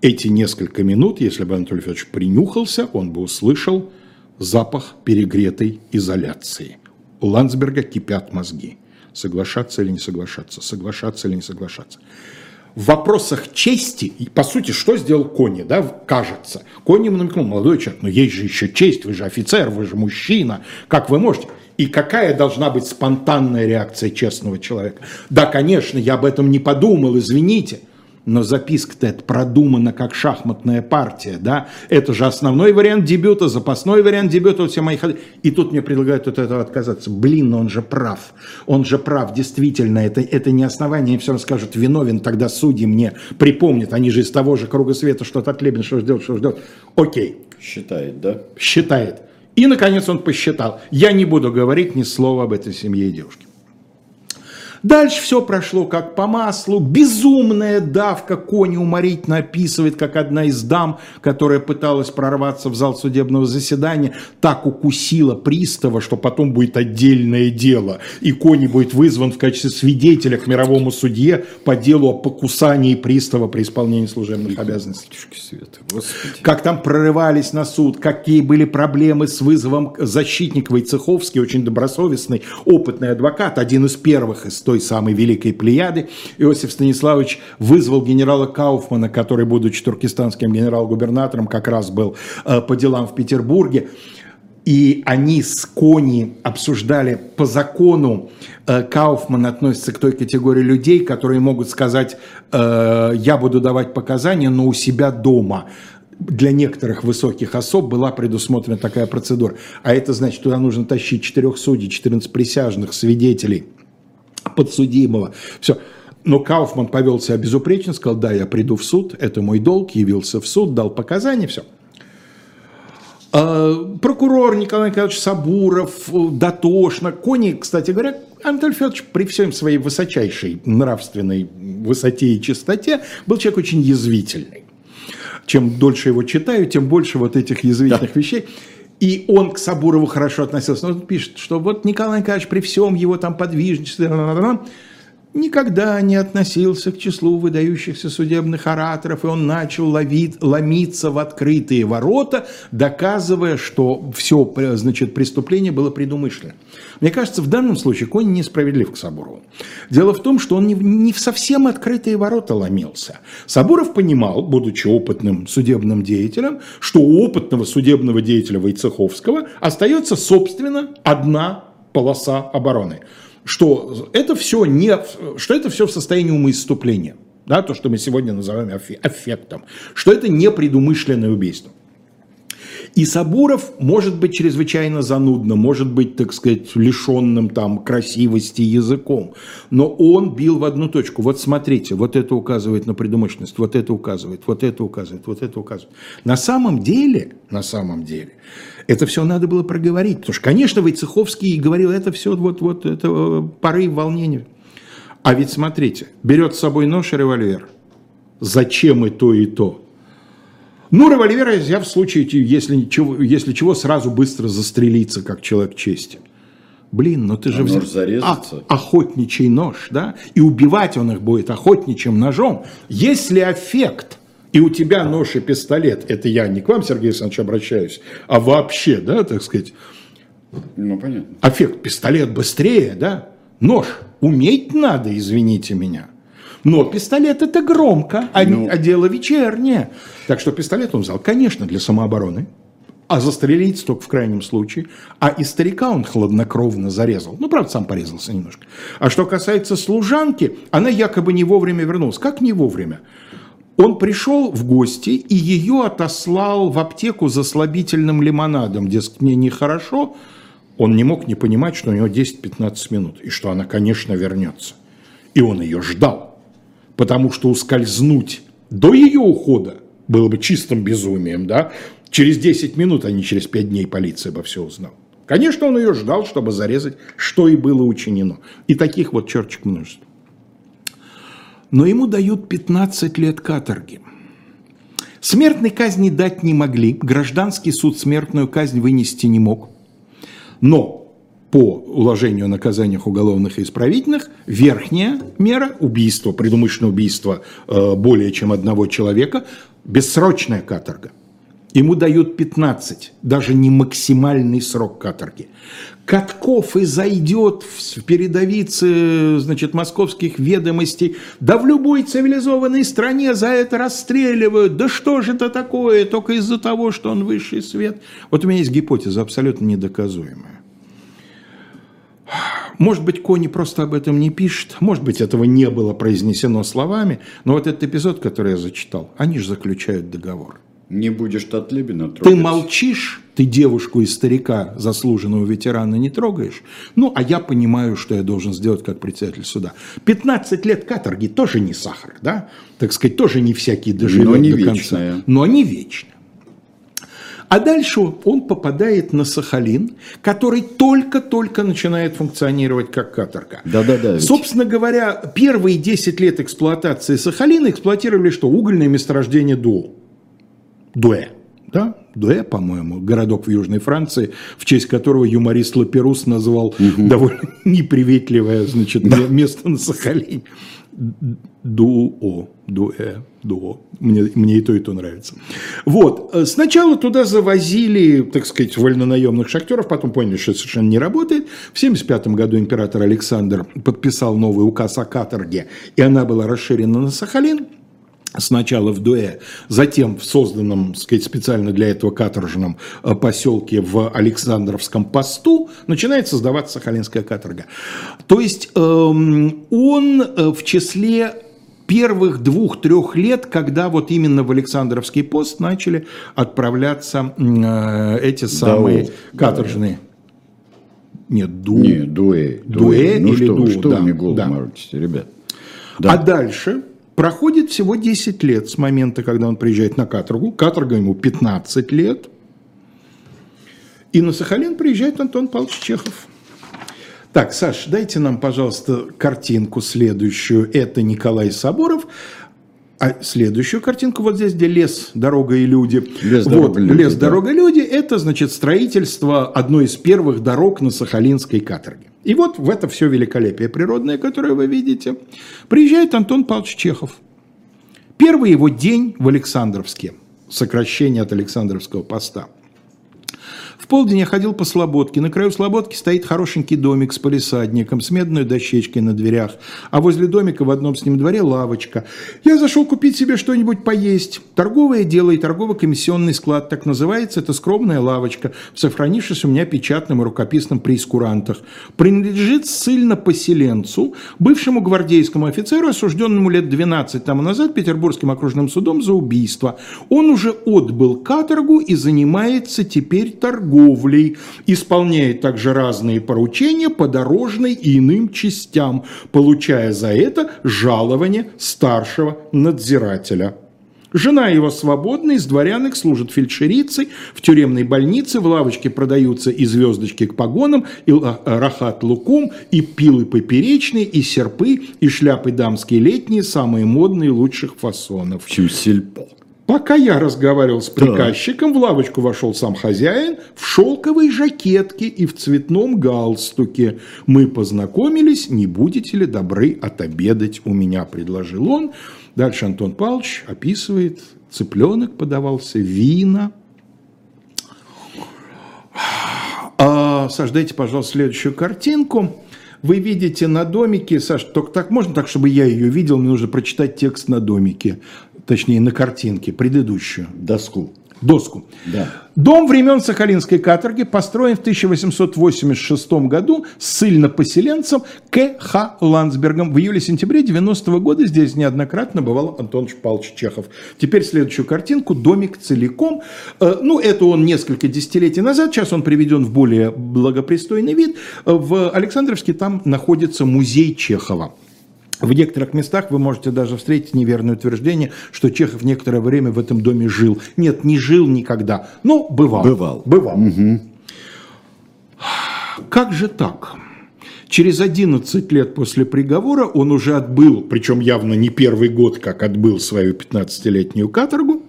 [SPEAKER 2] эти несколько минут, если бы Анатолий Федорович принюхался, он бы услышал запах перегретой изоляции. У Ландсберга кипят мозги. Соглашаться или не соглашаться, соглашаться или не соглашаться. В вопросах чести, по сути, что сделал Кони, да, кажется. Кони ему намекнул, молодой человек, но есть же еще честь, вы же офицер, вы же мужчина, как вы можете? И какая должна быть спонтанная реакция честного человека? Да, конечно, я об этом не подумал, извините но записка-то это продумана как шахматная партия, да, это же основной вариант дебюта, запасной вариант дебюта, вот все мои ходы. И тут мне предлагают от этого отказаться. Блин, он же прав, он же прав, действительно, это, это не основание, все расскажут, виновен, тогда судьи мне припомнят, они же из того же круга света, что-то Лебен, что ждет, что ждет. Окей.
[SPEAKER 1] Считает, да?
[SPEAKER 2] Считает. И, наконец, он посчитал. Я не буду говорить ни слова об этой семье и девушке. Дальше все прошло как по маслу. Безумная давка Кони уморительно описывает, как одна из дам, которая пыталась прорваться в зал судебного заседания, так укусила пристава, что потом будет отдельное дело. И Кони будет вызван в качестве свидетеля к мировому судье по делу о покусании пристава при исполнении служебных обязанностей. Света, как там прорывались на суд, какие были проблемы с вызовом защитника Войцеховский, очень добросовестный, опытный адвокат, один из первых из той самой великой плеяды, Иосиф Станиславович вызвал генерала Кауфмана, который, будучи туркестанским генерал-губернатором, как раз был э, по делам в Петербурге, и они с Кони обсуждали по закону, э, Кауфман относится к той категории людей, которые могут сказать, э, я буду давать показания, но у себя дома. Для некоторых высоких особ была предусмотрена такая процедура. А это значит, туда нужно тащить четырех судей, 14 присяжных, свидетелей – подсудимого. Все. Но Кауфман повел себя безупречно, сказал, да, я приду в суд, это мой долг, явился в суд, дал показания, все. А, прокурор Николай Николаевич Сабуров, Дотошно, Кони, кстати говоря, Анатолий Федорович при всем своей высочайшей нравственной высоте и чистоте был человек очень язвительный. Чем дольше его читаю, тем больше вот этих язвительных да. вещей. И он к Сабурову хорошо относился. Но он пишет, что вот Николай Николаевич при всем его там подвижничестве никогда не относился к числу выдающихся судебных ораторов, и он начал ловить, ломиться в открытые ворота, доказывая, что все значит, преступление было предумышленно. Мне кажется, в данном случае Конь несправедлив к Сабурову. Дело в том, что он не, не в совсем открытые ворота ломился. Сабуров понимал, будучи опытным судебным деятелем, что у опытного судебного деятеля Войцеховского остается, собственно, одна полоса обороны – что это все, не, что это все в состоянии умоиступления. Да, то, что мы сегодня называем аффектом. Что это не предумышленное убийство. И Сабуров может быть чрезвычайно занудным, может быть, так сказать, лишенным там красивости языком, но он бил в одну точку. Вот смотрите, вот это указывает на предумышленность, вот это указывает, вот это указывает, вот это указывает. На самом деле, на самом деле, это все надо было проговорить. Потому что, конечно, Войцеховский говорил, это все вот, вот это э, порыв волнения. А ведь смотрите, берет с собой нож и револьвер. Зачем и то, и то? Ну, револьвер я в случае, если чего, если чего, сразу быстро застрелиться, как человек чести. Блин, ну ты же
[SPEAKER 1] А
[SPEAKER 2] взял
[SPEAKER 1] нож зарезаться?
[SPEAKER 2] А- охотничий нож, да? И убивать он их будет охотничьим ножом. Если аффект, и у тебя нож и пистолет, это я не к вам, Сергей Александрович, обращаюсь, а вообще, да, так сказать,
[SPEAKER 1] Ну, понятно.
[SPEAKER 2] аффект, пистолет быстрее, да? Нож уметь надо, извините меня. Но пистолет это громко, а,
[SPEAKER 1] Ну.
[SPEAKER 2] а дело вечернее. Так что пистолет он взял, конечно, для самообороны. А застрелить только в крайнем случае. А и старика он хладнокровно зарезал. Ну, правда, сам порезался немножко. А что касается служанки, она якобы не вовремя вернулась. Как не вовремя? Он пришел в гости и ее отослал в аптеку за слабительным лимонадом. Дескать, мне нехорошо. Он не мог не понимать, что у него 10-15 минут. И что она, конечно, вернется. И он ее ждал. Потому что ускользнуть до ее ухода было бы чистым безумием, да? Через 10 минут, а не через 5 дней полиция бы все узнала. Конечно, он ее ждал, чтобы зарезать, что и было учинено. И таких вот черчик множество. Но ему дают 15 лет каторги. Смертной казни дать не могли, гражданский суд смертную казнь вынести не мог. Но по уложению о наказаниях уголовных и исправительных верхняя мера убийство, предумышленное убийство э, более чем одного человека, бессрочная каторга. Ему дают 15, даже не максимальный срок каторги. Катков и зайдет в передовице значит, московских ведомостей. Да в любой цивилизованной стране за это расстреливают. Да что же это такое? Только из-за того, что он высший свет. Вот у меня есть гипотеза абсолютно недоказуемая. Может быть, Кони просто об этом не пишет, может быть, этого не было произнесено словами, но вот этот эпизод, который я зачитал, они же заключают договор.
[SPEAKER 1] Не будешь Татлебина трогать.
[SPEAKER 2] Ты молчишь, ты девушку и старика, заслуженного ветерана, не трогаешь. Ну, а я понимаю, что я должен сделать как председатель суда. 15 лет каторги тоже не сахар, да? Так сказать, тоже не всякий доживет
[SPEAKER 1] Но не
[SPEAKER 2] до конца.
[SPEAKER 1] вечная.
[SPEAKER 2] Но не вечно. А дальше он попадает на Сахалин, который только-только начинает функционировать как каторга.
[SPEAKER 1] Да-да-да, ведь.
[SPEAKER 2] Собственно говоря, первые 10 лет эксплуатации Сахалина эксплуатировали что? Угольное месторождение Дуо. Дуэ. Да? Дуэ, по-моему, городок в Южной Франции, в честь которого юморист Лаперус назвал довольно неприветливое значит, ме- место на Сахалине. Дуо, дуэ, дуо. Мне, мне и то, и то нравится. Вот. э, Сначала туда завозили, так сказать, вольнонаемных шахтеров, потом поняли, что это совершенно не работает. В 1975 году император Александр подписал новый указ о каторге, и она была расширена на Сахалин. Сначала в Дуэ, затем в созданном, так сказать, специально для этого каторжном э, поселке в Александровском посту начинает создаваться Сахалинская каторга. То есть эм, он э, в числе первых двух-трех лет, когда вот именно в Александровский пост начали отправляться э, эти самые
[SPEAKER 1] да.
[SPEAKER 2] каторжные. Нет, ду.
[SPEAKER 1] Не, дуэ.
[SPEAKER 2] Дуэ
[SPEAKER 1] Ну
[SPEAKER 2] или
[SPEAKER 1] что,
[SPEAKER 2] ду,
[SPEAKER 1] что
[SPEAKER 2] да,
[SPEAKER 1] вы мне голову
[SPEAKER 2] да.
[SPEAKER 1] морочите, ребят?
[SPEAKER 2] А
[SPEAKER 1] Да.
[SPEAKER 2] дальше проходит всего 10 лет с момента, когда он приезжает на каторгу. Каторга ему 15 лет. И на Сахалин приезжает Антон Павлович Чехов. Так, Саш, дайте нам, пожалуйста, картинку следующую. Это Николай Соборов. А следующую картинку вот здесь, где лес, дорога и люди.
[SPEAKER 1] Лес,
[SPEAKER 2] вот,
[SPEAKER 1] дорога, люди,
[SPEAKER 2] лес,
[SPEAKER 1] да.
[SPEAKER 2] дорога, люди. Это, значит, строительство одной из первых дорог на Сахалинской каторге. И вот в это все великолепие природное, которое вы видите, приезжает Антон Павлович Чехов. Первый его день в Александровске, сокращение от Александровского поста. В полдень я ходил по Слободке. На краю Слободки стоит хорошенький домик с полисадником, с медной дощечкой на дверях. А возле домика в одном с ним дворе лавочка. Я зашел купить себе что-нибудь поесть. Торговое дело и торгово-комиссионный склад, так называется. Это скромная лавочка, сохранившись у меня печатным и рукописном преискурантах. Принадлежит ссыльно-поселенцу, бывшему гвардейскому офицеру, осужденному лет 12 тому назад Петербургским окружным судом за убийство. Он уже отбыл каторгу и занимается теперь торговлей. Исполняет также разные поручения по дорожной и иным частям, получая за это жалование старшего надзирателя. Жена его свободна, из дворянок служит фельдшерицей, в тюремной больнице, в лавочке продаются и звездочки к погонам, и ла- рахат лукум, и пилы поперечные, и серпы, и шляпы дамские летние, самые модные, лучших фасонов.
[SPEAKER 1] Общем, сельпо.
[SPEAKER 2] Пока я разговаривал с приказчиком, в лавочку вошел сам хозяин в шелковой жакетке и в цветном галстуке. Мы познакомились, не будете ли добры отобедать у меня, предложил он. Дальше Антон Павлович описывает, цыпленок подавался, вина. А, Саш, дайте, пожалуйста, следующую картинку. Вы видите на домике, Саш, только так можно так, чтобы я ее видел, мне нужно прочитать текст на домике точнее на картинке, предыдущую.
[SPEAKER 1] Доску.
[SPEAKER 2] Доску.
[SPEAKER 1] Да.
[SPEAKER 2] Дом времен Сахалинской каторги построен в 1886 году ссыльно-поселенцем К.Х. Ландсбергом. В июле-сентябре 90 -го года здесь неоднократно бывал Антон Павлович Чехов. Теперь следующую картинку. Домик целиком. Э, ну, это он несколько десятилетий назад. Сейчас он приведен в более благопристойный вид. В Александровске там находится музей Чехова. В некоторых местах вы можете даже встретить неверное утверждение, что Чехов некоторое время в этом доме жил. Нет, не жил никогда, но бывал.
[SPEAKER 1] Бывал.
[SPEAKER 2] Бывал. Угу. Как же так? Через 11 лет после приговора он уже отбыл, причем явно не первый год, как отбыл свою 15-летнюю каторгу,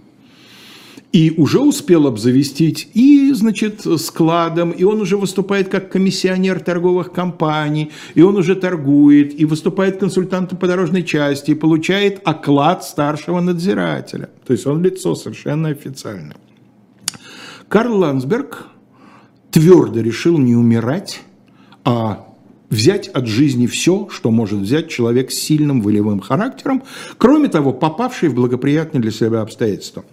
[SPEAKER 2] и уже успел обзавестись и, значит, складом, и он уже выступает как комиссионер торговых компаний, и он уже торгует, и выступает консультантом по дорожной части, и получает оклад старшего надзирателя. То есть он лицо совершенно официальное. Карл Ландсберг твердо решил не умирать, а взять от жизни все, что может взять человек с сильным волевым характером, кроме того, попавший в благоприятные для себя обстоятельства.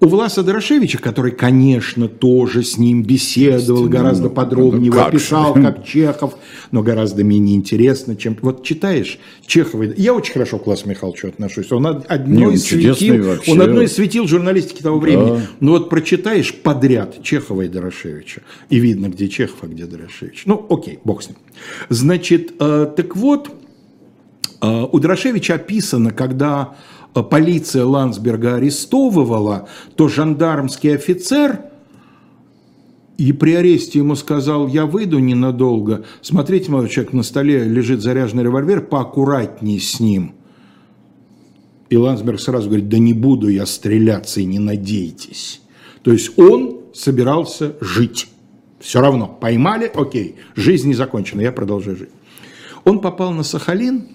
[SPEAKER 2] У Власа Дорошевича, который, конечно, тоже с ним беседовал, гораздо подробнее ну, описал, как Чехов, но гораздо менее интересно, чем... Вот читаешь Чехова... Я очень хорошо к Власу Михайловичу отношусь. Он одно из светил, он одно из светил журналистики того да. времени. Но вот прочитаешь подряд Чехова и Дорошевича, и видно, где Чехов, а где Дорошевич. Ну, окей, бог с ним. Значит, э, так вот, э, у Дорошевича описано, когда полиция Ландсберга арестовывала, то жандармский офицер и при аресте ему сказал, я выйду ненадолго. Смотрите, молодой человек, на столе лежит заряженный револьвер, поаккуратнее с ним. И Ландсберг сразу говорит, да не буду я стреляться и не надейтесь. То есть он собирался жить. Все равно, поймали, окей, жизнь не закончена, я продолжаю жить. Он попал на Сахалин,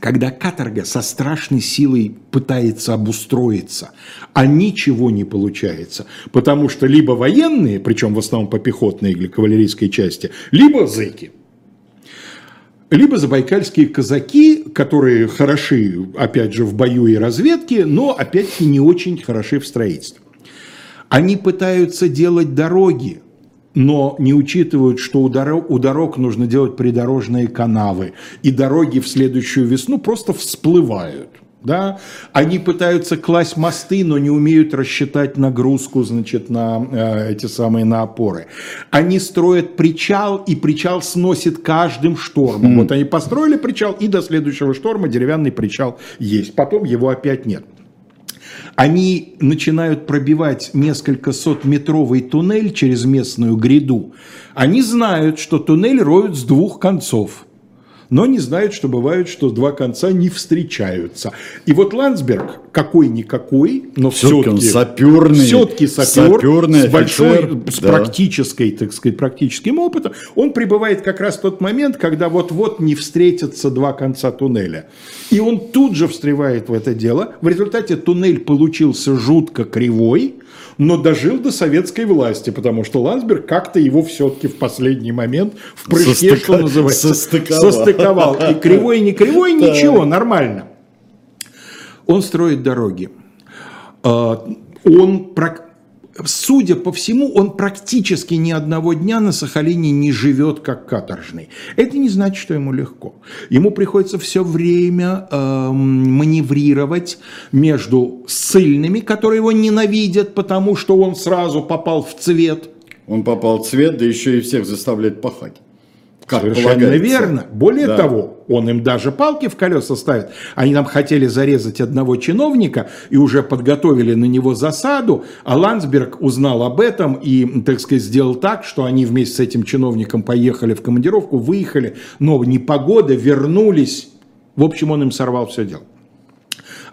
[SPEAKER 2] когда каторга со страшной силой пытается обустроиться, а ничего не получается, потому что либо военные, причем в основном по пехотной или кавалерийской части, либо зэки. Либо забайкальские казаки, которые хороши, опять же, в бою и разведке, но, опять-таки, не очень хороши в строительстве. Они пытаются делать дороги, но не учитывают, что у дорог, у дорог нужно делать придорожные канавы, и дороги в следующую весну просто всплывают. Да? Они пытаются класть мосты, но не умеют рассчитать нагрузку значит, на э, эти самые на опоры. Они строят причал, и причал сносит каждым штормом. Mm. Вот они построили причал, и до следующего шторма деревянный причал есть. Потом его опять нет они начинают пробивать несколько сотметровый туннель через местную гряду, они знают, что туннель роют с двух концов но не знают, что бывает, что два конца не встречаются. И вот Ландсберг, какой-никакой, но все-таки...
[SPEAKER 1] Все саперный.
[SPEAKER 2] Все-таки сапер, саперный с большой, офицер, с да. практической, так сказать, практическим опытом, он прибывает как раз в тот момент, когда вот-вот не встретятся два конца туннеля. И он тут же встревает в это дело. В результате туннель получился жутко кривой, но дожил до советской власти, потому что Ландсберг как-то его все-таки в последний момент в прыжке, Состыка... что называется, состыковал. состыковал. И кривой, и не кривой, ничего, нормально. Он строит дороги. А, он судя по всему, он практически ни одного дня на Сахалине не живет как каторжный. Это не значит, что ему легко. Ему приходится все время э, маневрировать между ссыльными, которые его ненавидят, потому что он сразу попал в цвет.
[SPEAKER 1] Он попал в цвет, да еще и всех заставляет пахать.
[SPEAKER 2] Как Совершенно верно. Более да. того, он им даже палки в колеса ставит. Они нам хотели зарезать одного чиновника и уже подготовили на него засаду, а Ландсберг узнал об этом и, так сказать, сделал так, что они вместе с этим чиновником поехали в командировку, выехали, но непогода, вернулись. В общем, он им сорвал все дело.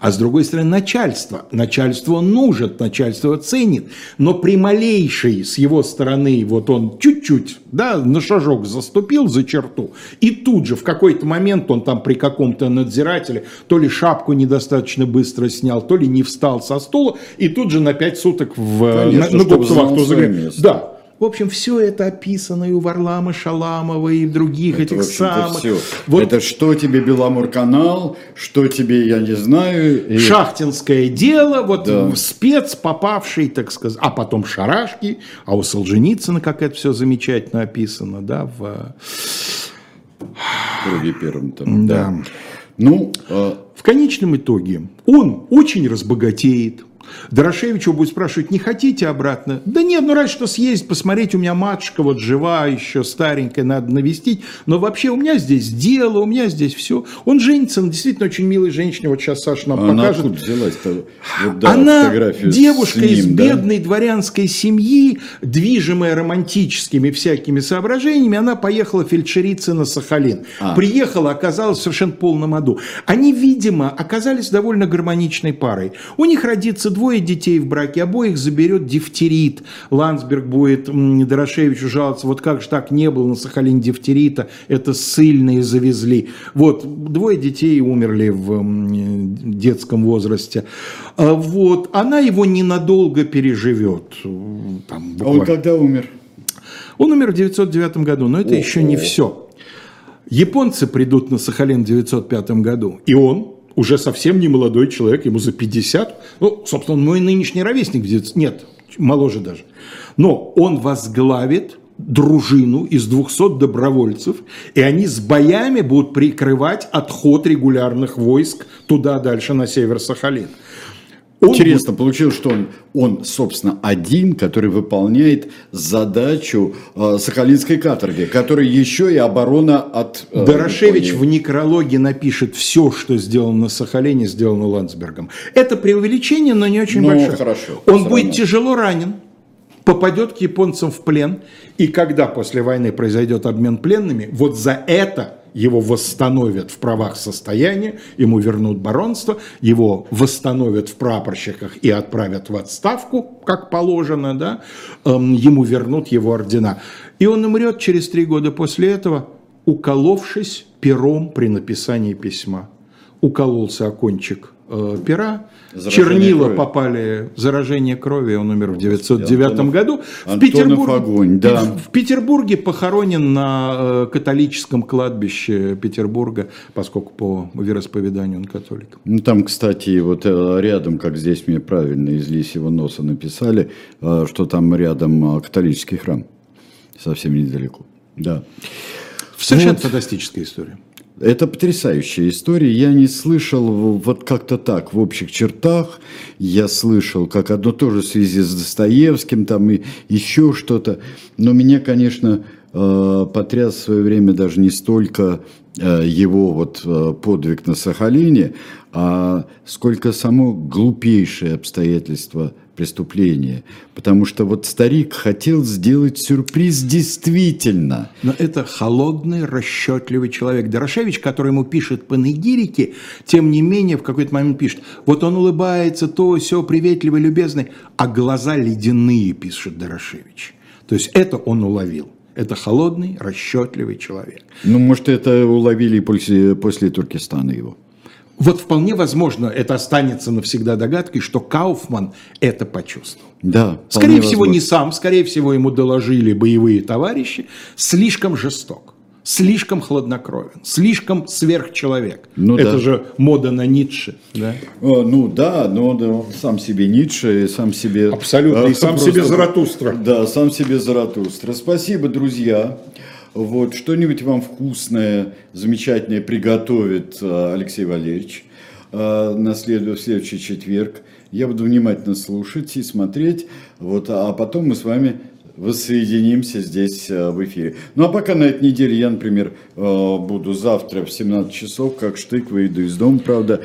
[SPEAKER 2] А с другой стороны, начальство. Начальство нужен, начальство ценит. Но при малейшей с его стороны, вот он чуть-чуть, да, на шажок заступил за черту, и тут же в какой-то момент он там при каком-то надзирателе то ли шапку недостаточно быстро снял, то ли не встал со стула, и тут же на пять суток в,
[SPEAKER 1] Конечно,
[SPEAKER 2] на, на
[SPEAKER 1] место.
[SPEAKER 2] Да, в общем, все это описано и у Варлама Шаламова, и в других
[SPEAKER 1] Это,
[SPEAKER 2] этих
[SPEAKER 1] в
[SPEAKER 2] самых.
[SPEAKER 1] всё.
[SPEAKER 2] Вот
[SPEAKER 1] Это что тебе Беломор-канал, что тебе, я не знаю. и-
[SPEAKER 2] шахтинское дело, вот
[SPEAKER 1] Да.
[SPEAKER 2] спец, попавший, так сказать, а потом шарашки, а у Солженицына, как это все замечательно описано, да, в...
[SPEAKER 1] круге первом там.
[SPEAKER 2] Да.
[SPEAKER 1] Ну, э,
[SPEAKER 2] В конечном итоге он очень разбогатеет. Дорошевич его будет спрашивать, не хотите обратно? Да нет, ну разве что съездить, посмотреть, у меня матушка вот жива, еще старенькая, надо навестить. Но вообще у меня здесь дело, у меня здесь все. Он женится на действительно очень милой женщине, вот сейчас Саша нам
[SPEAKER 1] она
[SPEAKER 2] покажет.
[SPEAKER 1] откуда взялась-то? Вот, да,
[SPEAKER 2] Она девушка из
[SPEAKER 1] ним, да?
[SPEAKER 2] бедной дворянской семьи, движимая романтическими всякими соображениями, она поехала фельдшериться на Сахалин.
[SPEAKER 1] А.
[SPEAKER 2] Приехала, оказалась в совершенно полном аду. Они, видимо, оказались довольно гармоничной парой. У них родится двое детей в браке, обоих заберет дифтерит. Ландсберг будет Дорошевичу жаловаться, вот как же так не было на Сахалине дифтерита, это ссыльные завезли. Вот, двое детей умерли в детском возрасте. А Вот, она его ненадолго переживет. Там,
[SPEAKER 1] А он когда умер?
[SPEAKER 2] Он умер в 909 году, но это еще не все. Японцы придут на Сахалин в 905 году, и он уже совсем не молодой человек, ему за 50. Ну, собственно, он мой нынешний ровесник, в 900 нет, моложе даже. Но он возглавит дружину из 200 добровольцев, и они с боями будут прикрывать отход регулярных войск туда дальше, на север Сахалин. Он
[SPEAKER 1] Интересно, получилось, что он, он, собственно, один, который выполняет задачу э, Сахалинской каторги, который еще и оборона от... э,
[SPEAKER 2] Дорошевич в
[SPEAKER 1] Японии.
[SPEAKER 2] некрологе напишет все, что сделано на Сахалине, сделано Ландсбергом. Это преувеличение, но не очень
[SPEAKER 1] Ну,
[SPEAKER 2] большое.
[SPEAKER 1] хорошо,
[SPEAKER 2] Он будет
[SPEAKER 1] равно.
[SPEAKER 2] тяжело ранен, попадет к японцам в плен, и когда после войны произойдет обмен пленными, вот за это его восстановят в правах состояния, ему вернут баронство, его восстановят в прапорщиках и отправят в отставку, как положено, да, эм, ему вернут его ордена. И он умрет через три года после этого, уколовшись пером при написании письма. Укололся о кончик э, пера,
[SPEAKER 1] Заражение
[SPEAKER 2] чернила
[SPEAKER 1] крови.
[SPEAKER 2] попали, заражение крови, он умер в 909
[SPEAKER 1] Антонов-
[SPEAKER 2] году. В,
[SPEAKER 1] Антонов
[SPEAKER 2] Петербурге,
[SPEAKER 1] огонь, да.
[SPEAKER 2] в Петербурге похоронен на э, католическом кладбище Петербурга, поскольку по вероисповеданию он католик.
[SPEAKER 1] Ну, там, кстати, вот э, рядом, как здесь мне правильно из лисьего носа написали, э, что там рядом католический храм. Совсем недалеко. Да.
[SPEAKER 2] Совершенно
[SPEAKER 1] Вот.
[SPEAKER 2] фантастическая история.
[SPEAKER 1] Это потрясающая история. Я не слышал вот как-то так в общих чертах. Я слышал как одно тоже в связи с Достоевским, там и еще что-то. Но меня, конечно, э, потряс в свое время даже не столько э, его вот э, подвиг на Сахалине, а сколько само глупейшее обстоятельство преступления. Потому что вот старик хотел сделать сюрприз действительно.
[SPEAKER 2] Но это холодный, расчетливый человек. Дорошевич, который ему пишет панегирики, тем не менее в какой-то момент пишет, вот он улыбается, то, все приветливый, любезный, а глаза ледяные, пишет Дорошевич. То есть это он уловил. Это холодный, расчетливый человек.
[SPEAKER 1] Ну, может, это уловили после, после Туркестана его.
[SPEAKER 2] Вот вполне возможно, это останется навсегда догадкой, что Кауфман это почувствовал.
[SPEAKER 1] Да.
[SPEAKER 2] Скорее всего, не
[SPEAKER 1] возможно.
[SPEAKER 2] сам, скорее всего, ему доложили боевые товарищи. Слишком жесток, слишком хладнокровен, слишком сверхчеловек.
[SPEAKER 1] Ну
[SPEAKER 2] Это
[SPEAKER 1] да.
[SPEAKER 2] же мода на Ницше. Да?
[SPEAKER 1] О, ну да, но да, он сам себе Ницше, и сам себе...
[SPEAKER 2] Абсолютно,
[SPEAKER 1] э,
[SPEAKER 2] и сам
[SPEAKER 1] просто-
[SPEAKER 2] себе Заратустра.
[SPEAKER 1] Да, сам себе Заратустра. Спасибо, друзья. Вот, что-нибудь вам вкусное, замечательное приготовит э, Алексей Валерьевич э, на следующий четверг. Я буду внимательно слушать и смотреть. Вот, а потом мы с вами воссоединимся здесь э, в эфире. Ну а пока на этой неделе я, например, буду завтра в 17 часов, как штык, выйду из дома, правда,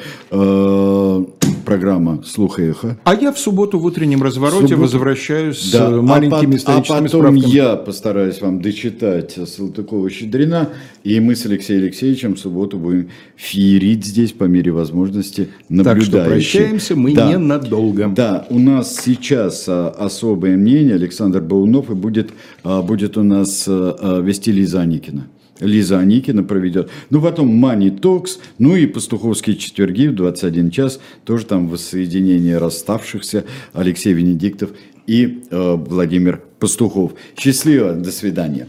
[SPEAKER 1] программа «Слух и эхо».
[SPEAKER 2] А я в субботу в утреннем развороте
[SPEAKER 1] Субботу.
[SPEAKER 2] возвращаюсь
[SPEAKER 1] Да,
[SPEAKER 2] с э, маленькими
[SPEAKER 1] а,
[SPEAKER 2] историческими
[SPEAKER 1] а потом
[SPEAKER 2] справками.
[SPEAKER 1] я постараюсь вам дочитать Салтыкова-Щедрина, и мы с Алексеем Алексеевичем в субботу будем феерить здесь по мере возможности
[SPEAKER 2] Так что
[SPEAKER 1] наблюдающие.
[SPEAKER 2] прощаемся мы
[SPEAKER 1] Да.
[SPEAKER 2] ненадолго.
[SPEAKER 1] Да, у нас сейчас а, особое мнение. Александр Баунов и будет, а, будет у нас а, а, вести Лиза Аникина. Лиза Аникина проведет. Ну, потом Мани Токс, ну и пастуховские четверги в 21 час. Тоже там воссоединение расставшихся Алексей Венедиктов и э, Владимир Пастухов. Счастливо, до свидания.